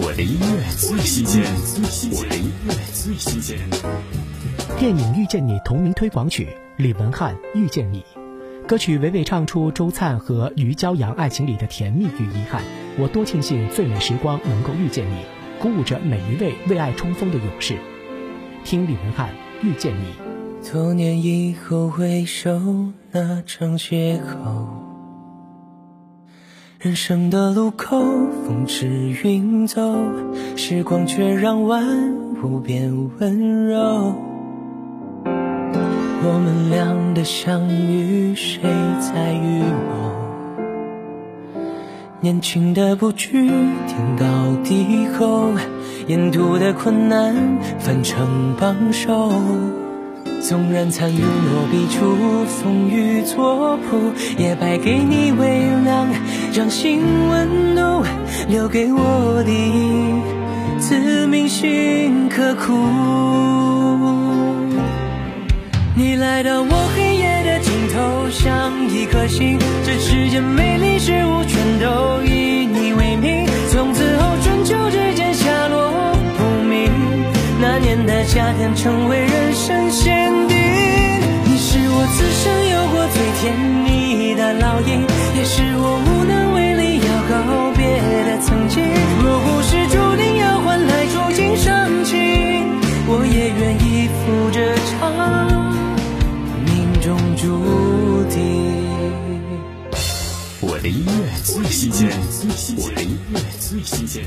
我的音乐最新鲜，我的音乐最新鲜。电影《遇见你》同名推广曲，李文翰《遇见你》，歌曲娓娓唱出周灿和于骄阳爱情里的甜蜜与遗憾。我多庆幸最美时光能够遇见你，鼓舞着每一位为爱冲锋的勇士。听李文翰《遇见你》。多年以后回首那场邂逅。人生的路口，风驰云走，时光却让万物变温柔。我们俩的相遇，谁在预谋？年轻的不惧天高地厚，沿途的困难翻成帮手。纵然残云落笔出风雨作谱，也败给你微凉，掌心温度留给我的自铭心刻苦。你来到我黑夜的尽头，像一颗星，这世间美丽事物全都以你为名。从此后春秋之间下落不明，那年的夏天成为人生限。此生有过最我的音乐最新鲜，我的音乐最新鲜。